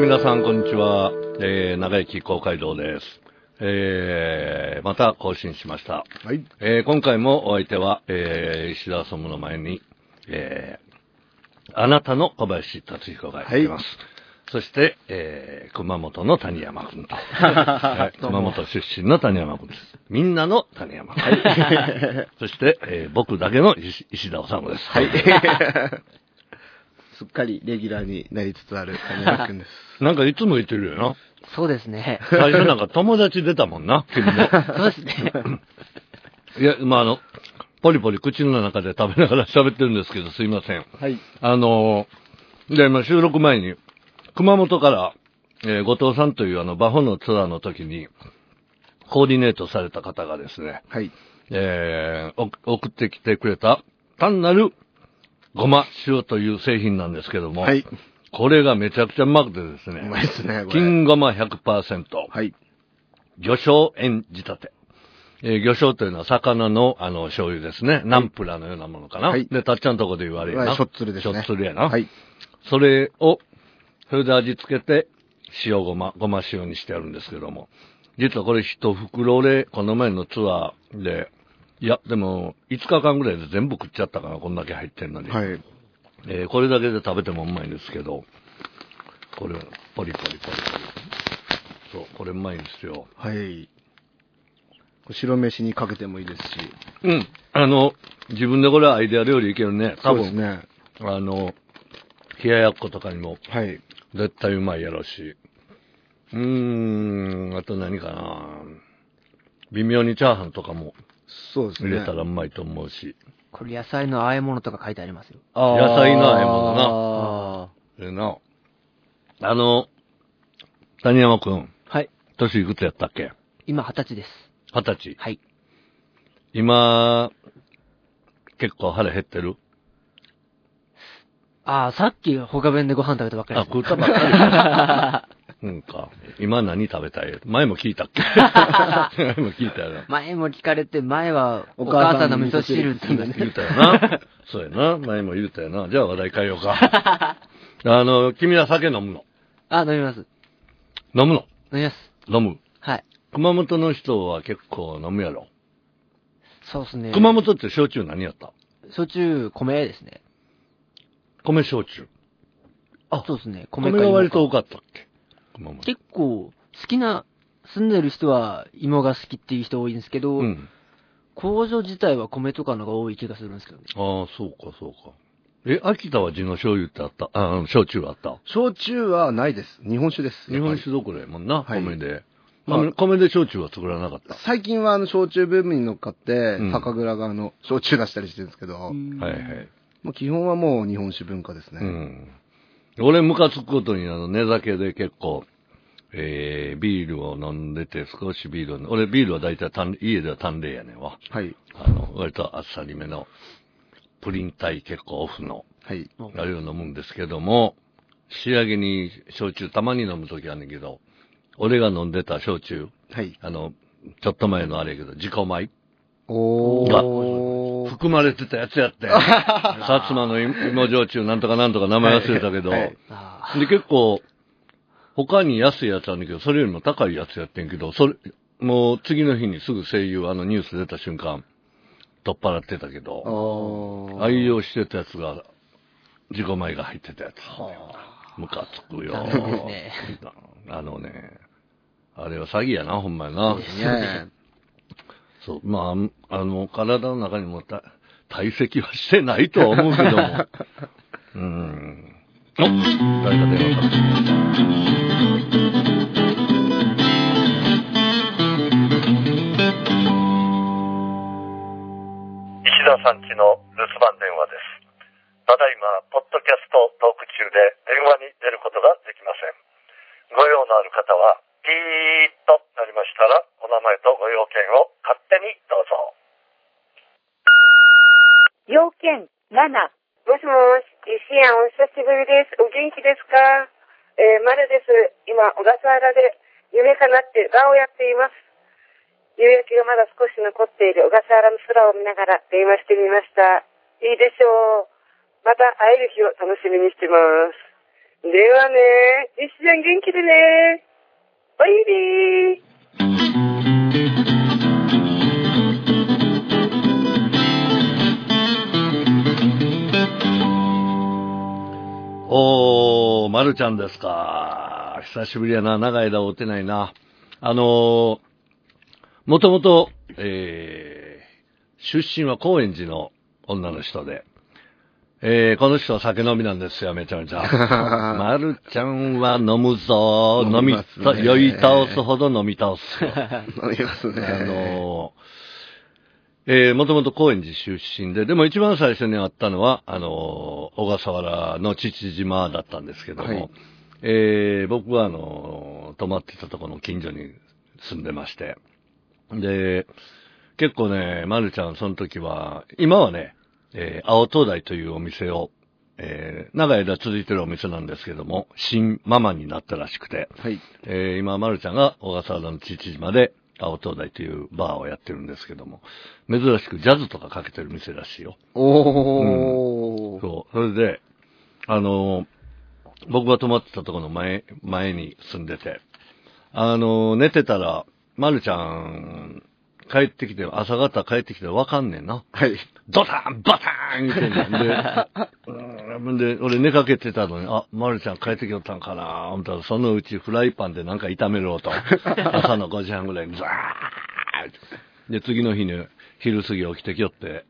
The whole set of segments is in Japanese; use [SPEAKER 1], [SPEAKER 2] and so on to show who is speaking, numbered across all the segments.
[SPEAKER 1] 皆さん、こんにちは。えー、長生公会堂です。えー、また更新しました。
[SPEAKER 2] はい。
[SPEAKER 1] えー、今回もお相手は、えー、石田総務の前に、えー、あなたの小林達彦がいます。そして、えー、熊本の谷山君と、はい熊本出身の谷山君です。みんなの谷山君。そして、えー、僕だけの石石田治です。
[SPEAKER 2] はい。すっかりレギュラーになりつつある谷山くんです。
[SPEAKER 1] なんかいつも言ってるよな。
[SPEAKER 3] そうですね。
[SPEAKER 1] 最初なんか友達出たもんな、君も。
[SPEAKER 3] そうですね。
[SPEAKER 1] いや、まあ、あの、ポリポリ口の中で食べながら喋ってるんですけど、すいません。
[SPEAKER 2] はい。
[SPEAKER 1] あのーで、まあ、収録前に、熊本から、えー後藤さんというあの、バホのツアーの時に、コーディネートされた方がですね、
[SPEAKER 2] はい。
[SPEAKER 1] えーお送ってきてくれた、単なる、ごま塩という製品なんですけども、
[SPEAKER 2] はい。
[SPEAKER 1] これがめちゃくちゃうまくてです
[SPEAKER 2] うま
[SPEAKER 1] ね、
[SPEAKER 2] いですね、これ。
[SPEAKER 1] 金ごま100%、
[SPEAKER 2] はい。
[SPEAKER 1] 魚醤塩仕立て。えー魚醤というのは魚のあの醤油ですね。ナンプラーのようなものかな。
[SPEAKER 2] はい
[SPEAKER 1] で、たっちゃんとこで言われるな。
[SPEAKER 2] はいしょっつるですね
[SPEAKER 1] しょっつるやな。
[SPEAKER 2] はい。
[SPEAKER 1] それを、それで味付けて、塩ごま、ごま塩にしてあるんですけども。実はこれ一袋で、この前のツアーで、いや、でも、5日間ぐらいで全部食っちゃったかな、こんだけ入ってんのに。
[SPEAKER 2] はい。
[SPEAKER 1] えーこれだけで食べてもうまいんですけど、これ、ポリポリポリポリ。そう、これうまいんですよ。
[SPEAKER 2] はい。白飯にかけてもいいですし。
[SPEAKER 1] うん。あの、自分でこれアイデア料理いけるね。多分、
[SPEAKER 2] そうですね。
[SPEAKER 1] あの、冷ややっことかにも
[SPEAKER 2] はい。
[SPEAKER 1] 絶対うまいやろし。うーん、あと何かな。微妙にチャーハンとかも
[SPEAKER 2] そうですね。
[SPEAKER 1] 入れたらうまいと思うし。
[SPEAKER 3] これ野菜の和え物とか書いてありますよ。
[SPEAKER 1] 野菜の和え物な
[SPEAKER 2] あ
[SPEAKER 1] ええな。あの、谷山くん、
[SPEAKER 3] はい。
[SPEAKER 1] 年いくつやったっけ？
[SPEAKER 3] 今二十歳です。
[SPEAKER 1] 二十歳。
[SPEAKER 3] はい。
[SPEAKER 1] 今、結構腹減ってる？
[SPEAKER 3] ああ、さっき他弁でご飯食べたばっかり
[SPEAKER 1] あ、
[SPEAKER 3] です、
[SPEAKER 1] 食ったばっかりか。うんか。今何食べたい？前も聞いたっけ？前も聞いたよな。
[SPEAKER 3] 前も聞かれて、前はお
[SPEAKER 2] お母さん
[SPEAKER 3] の味噌汁って言いました
[SPEAKER 1] 言うたよな。そうやな。前も言うたよな。じゃあ話題変えようか。あの、君は酒飲むの？
[SPEAKER 3] あ、飲みます。
[SPEAKER 1] 飲むの？
[SPEAKER 3] 飲みます。
[SPEAKER 1] 飲む？
[SPEAKER 3] はい。
[SPEAKER 1] 熊本の人は結構飲むやろ？
[SPEAKER 3] そうですね。
[SPEAKER 1] 熊本って焼酎何やった？
[SPEAKER 3] 焼酎、米ですね。
[SPEAKER 1] 米焼酎。
[SPEAKER 3] あ、そうですね。
[SPEAKER 1] 米
[SPEAKER 3] か
[SPEAKER 1] が割と多
[SPEAKER 3] か
[SPEAKER 1] ったっけ？
[SPEAKER 3] 結構、好きな、住んでる人は芋が好きっていう人多いんですけど、
[SPEAKER 1] うん。
[SPEAKER 3] 工場自体は米とかのが多い気がするんですけどね。
[SPEAKER 1] ああ、そうか、そうか。え、秋田は地の醤油ってあった？あ、焼酎あった？
[SPEAKER 2] 焼酎はないです。日本酒です。
[SPEAKER 1] 日本酒どころやもんな、
[SPEAKER 2] はい
[SPEAKER 1] 米で。
[SPEAKER 2] まあ
[SPEAKER 1] 米米で焼酎は作らなかった？
[SPEAKER 2] 最近はあの焼酎ブームに乗っかって、
[SPEAKER 1] うん
[SPEAKER 2] 酒蔵があの焼酎出したりしてるんですけど、
[SPEAKER 3] うん
[SPEAKER 1] はいはい。
[SPEAKER 2] もう基本はもう日本酒文化ですね。
[SPEAKER 1] うん。俺、ムカつくことに、あの、寝酒で結構、えー、ビールを飲んでて、少しビールを、俺、ビールは大体単家では淡麗やねんわ。
[SPEAKER 2] はい。
[SPEAKER 1] あの、割とあっさりめの、プリン体結構オフの、
[SPEAKER 2] はい。
[SPEAKER 1] あれを飲むんですけども、仕上げに焼酎たまに飲むときあんねんけど、俺が飲んでた焼酎、
[SPEAKER 2] はい。
[SPEAKER 1] あの、ちょっと前のあれやけど、自己米
[SPEAKER 2] おー。
[SPEAKER 1] 含まれてたやつやって。薩摩の芋焼酎なんとかなんとか名前忘れたけど、
[SPEAKER 2] はいはい
[SPEAKER 3] あ
[SPEAKER 1] で、結構、他に安いやつあるんだけど、それよりも高いやつやってんけど、それ、もう次の日にすぐ声優、あのニュース出た瞬間、取っ払ってたけ
[SPEAKER 2] あ
[SPEAKER 1] ど、
[SPEAKER 2] ー。
[SPEAKER 1] 愛用してたやつが、自己米が入ってたやつ。ムカつくよ。あのね、あれは詐欺やな、ほんまやな。
[SPEAKER 2] ね
[SPEAKER 1] そう、まあ、あの、体の中にもた堆積はしてないとは思うけども。うん。お誰か電話かけてきました。石田さんちの留守番電話です。ただいま、ポッドキャストトーク中で電話に出ることができません。ご用のある方は、ピーッとなりましたら、お名前とご用件を勝手にどうぞ。
[SPEAKER 4] 要件7。もしもし、石やんお久しぶりです。お元気ですか？えー、まるです。今、小笠原で夢かなって場をやっています。夕焼けがまだ少し残っている小笠原の空を見ながら電話してみました。いいでしょう。また会える日を楽しみにしてます。ではね、一緒に元気でね。おいで
[SPEAKER 1] まるちゃんですか。久しぶりやな。長い間会うてないな。あのー、もともと、えー、出身は高円寺の女の人で、えー、この人は酒飲みなんですよ、めちゃめちゃ。まるちゃんは飲むぞ、飲み、酔い倒すほど飲み倒すよ。
[SPEAKER 2] 飲みますね。
[SPEAKER 1] あのー、えー、もともと高円寺出身で、でも一番最初に会ったのは、あのー、小笠原の父島だったんですけども、
[SPEAKER 2] はい。
[SPEAKER 1] えー、僕はあのー、泊まってたところの近所に住んでまして、で、結構ね、まるちゃんその時は、今はね、えー、青灯台というお店を、えー、長い間続いてるお店なんですけども、新ママになったらしくて、
[SPEAKER 2] はい。
[SPEAKER 1] えー今、まるちゃんが小笠原の父島で、青灯台というバーをやってるんですけども、珍しくジャズとかかけてる店らしいよ。
[SPEAKER 2] おー。
[SPEAKER 1] そう。それで、あのー僕が泊まってたところの前、前に住んでて、あのー寝てたら、まるちゃん、帰ってきて、朝方帰ってきてわかんねんな。
[SPEAKER 2] はい。
[SPEAKER 1] ドタンバタン言うてん。で、う んで、俺寝かけてたのに、あ、まるちゃん帰ってきよったんかな思ったら、そのうちフライパンでなんか炒めろと。朝の5時半ぐらいに、ザーッで、次の日に昼過ぎ起きてきよって、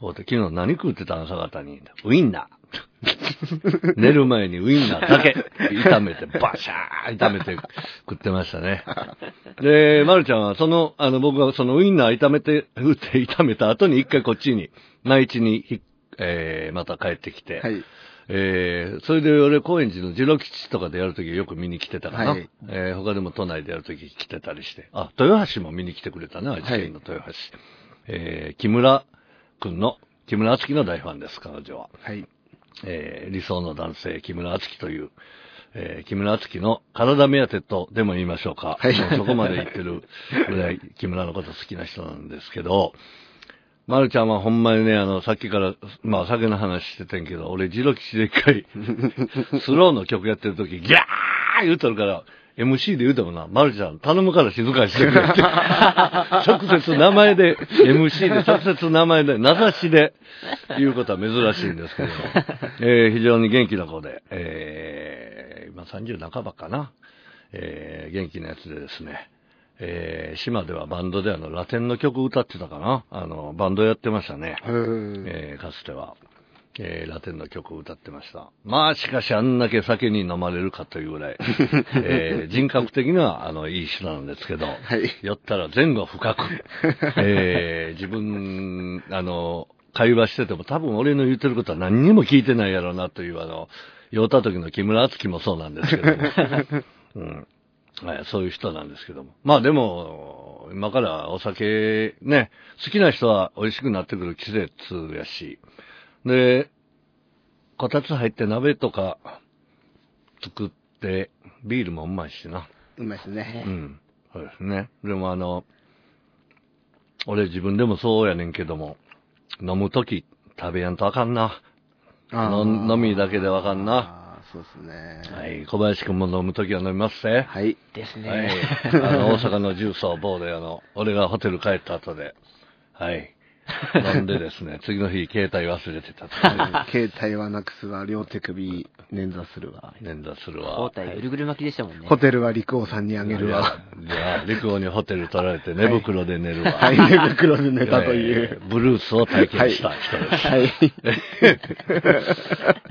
[SPEAKER 1] おって、昨日何食ってたん朝方に。ウインナー。寝る前にウインナーだけ炒めて、バシャー炒めて食ってましたね。で、まるちゃんは、その、あの、僕がそのウインナー炒めて、打って炒めた後に一回こっちに、内地にひ、えー、また帰ってきて、
[SPEAKER 2] はい。
[SPEAKER 1] えー、それで俺、高円寺の次郎基地とかでやるときよく見に来てたかな。
[SPEAKER 2] はい
[SPEAKER 1] えー、他でも都内でやるとき来てたりして。あ、豊橋も見に来てくれたね、愛知県の豊橋。えー、木村くんの、木村敦樹の大ファンです、彼女は。
[SPEAKER 2] はい。
[SPEAKER 1] えー、理想の男性、木村敦樹という、えー、木村敦樹の体目当てとでも言いましょうか。
[SPEAKER 2] はい
[SPEAKER 1] そこまで言ってるぐらい木村のこと好きな人なんですけど、まるちゃんはほんまにね、あの、さっきから、まあ酒の話しててんけど、俺、ジロ吉で一回、スローの曲やってる時、ギャー言うとるから、MC で言うてもな、まるちゃん頼むから静かにしてくれって。直接名前で、MC で直接名前で、名指しで言うことは珍しいんですけども、えー非常に元気な子で、えー今30半ばかな、えー元気なやつでですね、えー島ではバンドであの、ラテンの曲歌ってたかな？あの、バンドやってましたね。えーかつては、えーラテンの曲を歌ってました。まあ、しかしあんだけ酒に飲まれるかというぐらい、えー人格的には、あの、いい人なんですけど、
[SPEAKER 2] はい。
[SPEAKER 1] 酔ったら前後深く、えー自分、あの、会話してても多分俺の言ってることは何にも聞いてないやろうなという、あの、酔った時の木村敦樹もそうなんですけども、うんはい、そういう人なんですけども。まあでも、今からお酒ね、好きな人は美味しくなってくる季節やし、で、こたつ入って鍋とか作って、ビールもうまいしな。
[SPEAKER 2] うまいですね
[SPEAKER 1] う。ん。そうですね。でもあの、俺自分でもそうやねんけども、飲むとき食べやんとあかんな。
[SPEAKER 2] あ
[SPEAKER 1] の
[SPEAKER 2] ー
[SPEAKER 1] 飲みだけでわかんな。
[SPEAKER 2] そうですね。
[SPEAKER 1] はい。小林くんも飲むときは飲みますぜ。
[SPEAKER 2] はい。
[SPEAKER 3] です
[SPEAKER 1] はい
[SPEAKER 3] ね。。
[SPEAKER 1] あの、大阪の重曹棒で、あの、俺がホテル帰った後で、はい。飲んでですね、次の日携帯忘れてたという。
[SPEAKER 2] 携帯はなくすわ、両手首捻挫するわ。
[SPEAKER 1] 連打するわ。
[SPEAKER 3] 包帯ぐるぐる巻きでしたもんね。
[SPEAKER 2] ホテルは陸王さんにあげるわ。
[SPEAKER 1] いや、陸王にホテル取られて寝袋で寝るわ。
[SPEAKER 2] はい、寝袋で寝たとい
[SPEAKER 1] え
[SPEAKER 2] う。
[SPEAKER 1] ーブルースを体験した人です。
[SPEAKER 2] はい。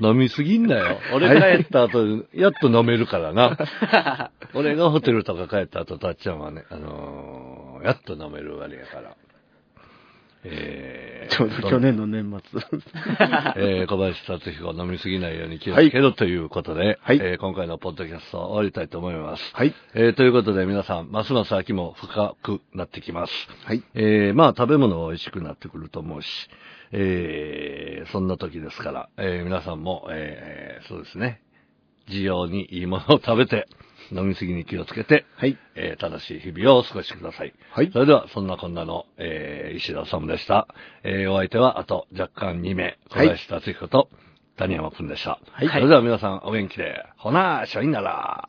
[SPEAKER 1] 飲みすぎんなよ。俺帰った後、やっと飲めるからな。俺がホテルとか帰った後、たっちゃんはね、あのーやっと飲めるあれやから。えー
[SPEAKER 2] ちょうど去年の年末。
[SPEAKER 1] えー小林達彦飲みすぎないように気をつけろということで、
[SPEAKER 2] はい
[SPEAKER 1] えー今回のポッドキャストを終わりたいと思います。
[SPEAKER 2] はい。
[SPEAKER 1] えーということで皆さん、ますます秋も深くなってきます。
[SPEAKER 2] はい。
[SPEAKER 1] えーまあ食べ物は美味しくなってくると思うし、えーそんな時ですから、えー皆さんも、えーそうですね、需要にいいものを食べて、飲みすぎに気をつけて、
[SPEAKER 2] はい。
[SPEAKER 1] えー正しい日々をお過ごしください。
[SPEAKER 2] はい
[SPEAKER 1] それでは、そんなこんなの、えー石田治でした。えーお相手は、あと若干2名、小林達彦と、谷山くんでした。
[SPEAKER 2] はい
[SPEAKER 1] それでは皆さんお元気で。ほな、しょいなら。